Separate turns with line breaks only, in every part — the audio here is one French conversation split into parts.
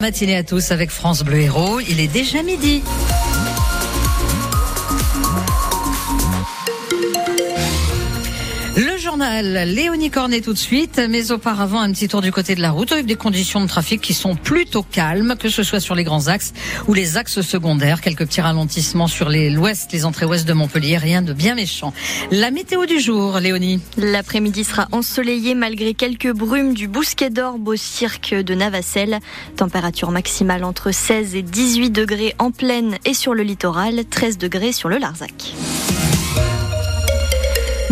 Matinée à tous avec France Bleu Héros, il est déjà midi. Léonie Cornet tout de suite, mais auparavant un petit tour du côté de la route avec des conditions de trafic qui sont plutôt calmes, que ce soit sur les grands axes ou les axes secondaires. Quelques petits ralentissements sur l'ouest, les entrées ouest de Montpellier, rien de bien méchant. La météo du jour, Léonie.
L'après-midi sera ensoleillé malgré quelques brumes du Bousquet d'Orbe au cirque de Navacelle. Température maximale entre 16 et 18 degrés en plaine et sur le littoral, 13 degrés sur le Larzac.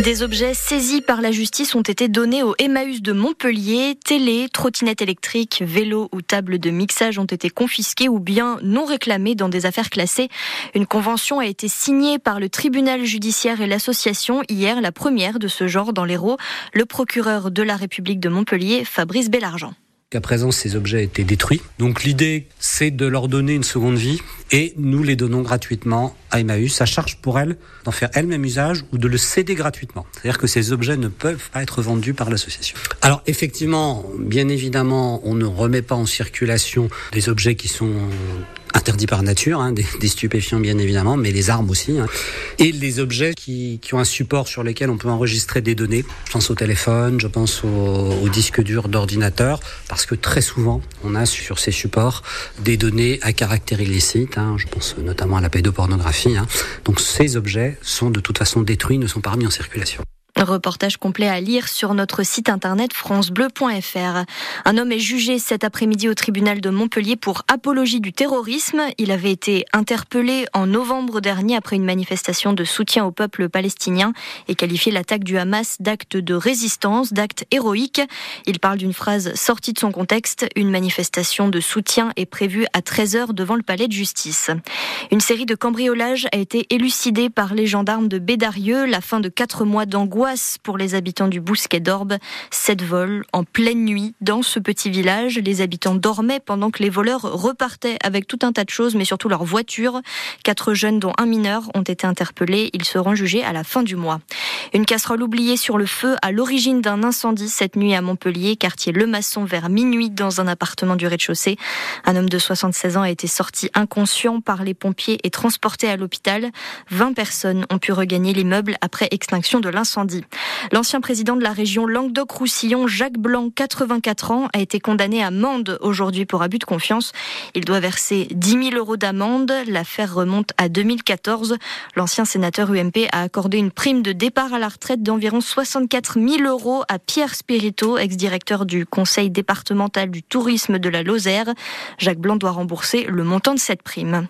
Des objets saisis par la justice ont été donnés au Emmaüs de Montpellier. Télé, trottinettes électriques, vélos ou tables de mixage ont été confisqués ou bien non réclamés dans des affaires classées. Une convention a été signée par le tribunal judiciaire et l'association hier, la première de ce genre dans l'Hérault. Le procureur de la République de Montpellier, Fabrice Bellargent.
Qu'à présent, ces objets étaient détruits. Donc l'idée, c'est de leur donner une seconde vie et nous les donnons gratuitement à Emmaüs, à charge pour elles d'en faire elles-mêmes usage ou de le céder gratuitement. C'est-à-dire que ces objets ne peuvent pas être vendus par l'association. Alors effectivement, bien évidemment, on ne remet pas en circulation des objets qui sont interdits par nature, hein, des, stupéfiants bien évidemment, mais les armes aussi, hein, et les objets qui, qui, ont un support sur lesquels on peut enregistrer des données. Je pense au téléphone, je pense au, au disque dur d'ordinateur, parce que très souvent, on a sur ces supports des données à caractère illicite. Hein, je pense notamment à la pédopornographie. Hein. Donc ces objets sont de toute façon détruits, ne sont pas remis en circulation.
Reportage complet à lire sur notre site internet francebleu.fr. Un homme est jugé cet après-midi au tribunal de Montpellier pour apologie du terrorisme. Il avait été interpellé en novembre dernier après une manifestation de soutien au peuple palestinien et qualifié l'attaque du Hamas d'acte de résistance, d'acte héroïque. Il parle d'une phrase sortie de son contexte. Une manifestation de soutien est prévue à 13h devant le palais de justice. Une série de cambriolages a été élucidée par les gendarmes de Bédarieux. La fin de quatre mois d'angoisse pour les habitants du Bousquet d'Orbe. Sept vols en pleine nuit dans ce petit village. Les habitants dormaient pendant que les voleurs repartaient avec tout un tas de choses, mais surtout leurs voitures. Quatre jeunes, dont un mineur, ont été interpellés. Ils seront jugés à la fin du mois. Une casserole oubliée sur le feu à l'origine d'un incendie cette nuit à Montpellier, quartier Le Maçon, vers minuit dans un appartement du rez-de-chaussée. Un homme de 76 ans a été sorti inconscient par les pompiers et transporté à l'hôpital. 20 personnes ont pu regagner l'immeuble après extinction de l'incendie. L'ancien président de la région Languedoc-Roussillon, Jacques Blanc, 84 ans, a été condamné à amende aujourd'hui pour abus de confiance. Il doit verser 10 000 euros d'amende. L'affaire remonte à 2014. L'ancien sénateur UMP a accordé une prime de départ à la retraite d'environ 64 000 euros à Pierre Spirito, ex-directeur du conseil départemental du tourisme de la Lozère. Jacques Blanc doit rembourser le montant de cette prime.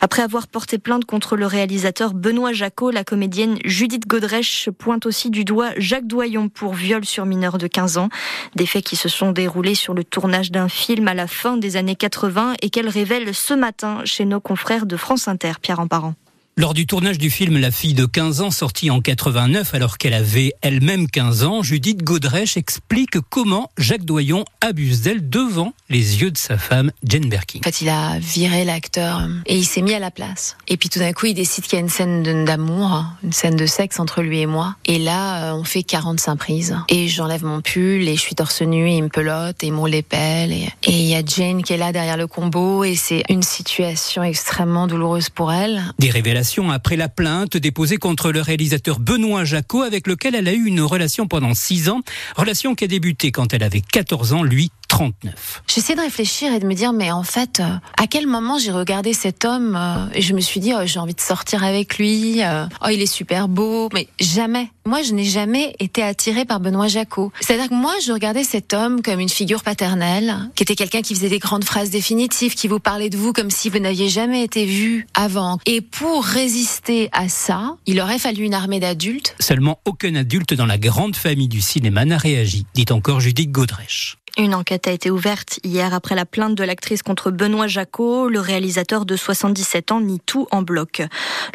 Après avoir porté plainte contre le réalisateur Benoît Jacot, la comédienne Judith Godrèche pointe aussi du doigt Jacques Doyon pour viol sur mineur de 15 ans. Des faits qui se sont déroulés sur le tournage d'un film à la fin des années 80 et qu'elle révèle ce matin chez nos confrères de France Inter, Pierre Emparent.
Lors du tournage du film La fille de 15 ans, sorti en 89 alors qu'elle avait elle-même 15 ans, Judith Godrèche explique comment Jacques Doyon abuse d'elle devant les yeux de sa femme, Jane Birkin.
En fait, il a viré l'acteur et il s'est mis à la place. Et puis tout d'un coup, il décide qu'il y a une scène d'amour, une scène de sexe entre lui et moi. Et là, on fait 45 prises. Et j'enlève mon pull et je suis torse nu et il me pelote et les pelles. Et il y a Jane qui est là derrière le combo et c'est une situation extrêmement douloureuse pour elle.
Des révélations après la plainte déposée contre le réalisateur Benoît Jacot, avec lequel elle a eu une relation pendant 6 ans. Relation qui a débuté quand elle avait 14 ans, lui 39.
J'essaie de réfléchir et de me dire, mais en fait, euh, à quel moment j'ai regardé cet homme euh, et je me suis dit, oh, j'ai envie de sortir avec lui, euh, oh, il est super beau, mais jamais. Moi, je n'ai jamais été attirée par Benoît Jacot. C'est-à-dire que moi, je regardais cet homme comme une figure paternelle, qui était quelqu'un qui faisait des grandes phrases définitives, qui vous parlait de vous comme si vous n'aviez jamais été vu avant. Et pour résister à ça, il aurait fallu une armée d'adultes.
Seulement aucun adulte dans la grande famille du cinéma n'a réagi, dit encore Judith Godrèche.
Une enquête a été ouverte hier après la plainte de l'actrice contre Benoît Jacot. Le réalisateur de 77 ans nie tout en bloc.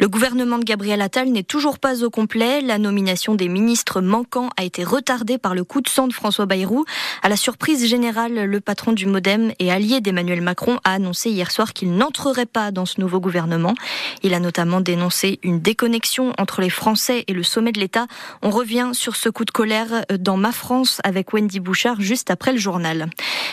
Le gouvernement de Gabriel Attal n'est toujours pas au complet. La nomination des ministres manquants a été retardée par le coup de sang de François Bayrou. À la surprise générale, le patron du Modem et allié d'Emmanuel Macron a annoncé hier soir qu'il n'entrerait pas dans ce nouveau gouvernement. Il a notamment dénoncé une déconnexion entre les Français et le sommet de l'État. On revient sur ce coup de colère dans Ma France avec Wendy Bouchard juste après le journal.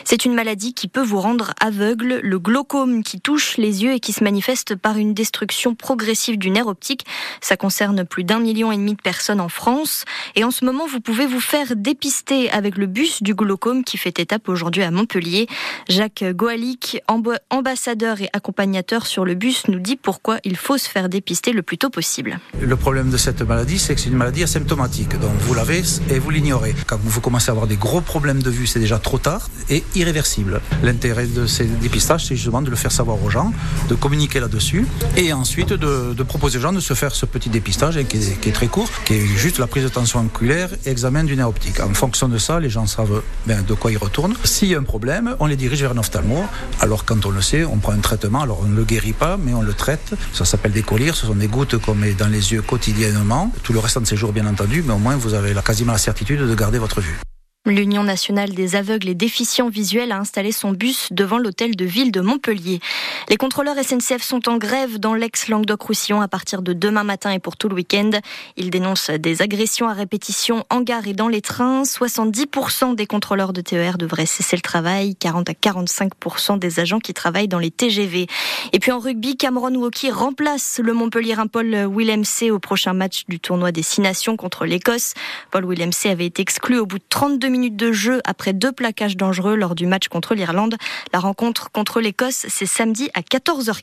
C'est une maladie qui peut vous rendre aveugle, le glaucome qui touche les yeux et qui se manifeste par une destruction progressive du nerf optique. Ça concerne plus d'un million et demi de personnes en France. Et en ce moment, vous pouvez vous faire dépister avec le bus du glaucome qui fait étape aujourd'hui à Montpellier. Jacques Goalic, ambassadeur et accompagnateur sur le bus, nous dit pourquoi il faut se faire dépister le plus tôt possible.
Le problème de cette maladie, c'est que c'est une maladie asymptomatique. Donc vous l'avez et vous l'ignorez. Quand vous commencez à avoir des gros problèmes de vue, c'est déjà trop tard et irréversible. L'intérêt de ces dépistages, c'est justement de le faire savoir aux gens, de communiquer là-dessus et ensuite de, proposer aux gens de se faire ce petit dépistage qui est, très court, qui est juste la prise de tension oculaire et examen du nerf optique. En fonction de ça, les gens savent bien de quoi ils retournent. S'il y a un problème, on les dirige vers un ophtalmo. Alors quand on le sait, on prend un traitement. Alors on ne le guérit pas, mais on le traite. Ça s'appelle des collyres. Ce sont des gouttes qu'on met dans les yeux quotidiennement. Tout le restant de ces jours, bien entendu, mais au moins vous avez quasiment la certitude de garder votre vue.
L'Union nationale des aveugles et déficients visuels a installé son bus devant l'hôtel de ville de Montpellier. Les contrôleurs SNCF sont en grève dans l'ex-Languedoc-Roussillon à partir de demain matin et pour tout le week-end. Ils dénoncent des agressions à répétition en gare et dans les trains. 70% des contrôleurs de TER devraient cesser le travail, 40 à 45% des agents qui travaillent dans les TGV. Et puis en rugby, Cameron Woki remplace le Montpellier Paul Willemc au prochain match du tournoi des Six Nations contre l'Écosse. Paul Willemc avait été exclu au bout de 32 minutes de jeu après deux plaquages dangereux lors du match contre l'Irlande. La rencontre contre l'Écosse, c'est samedi à 14h15.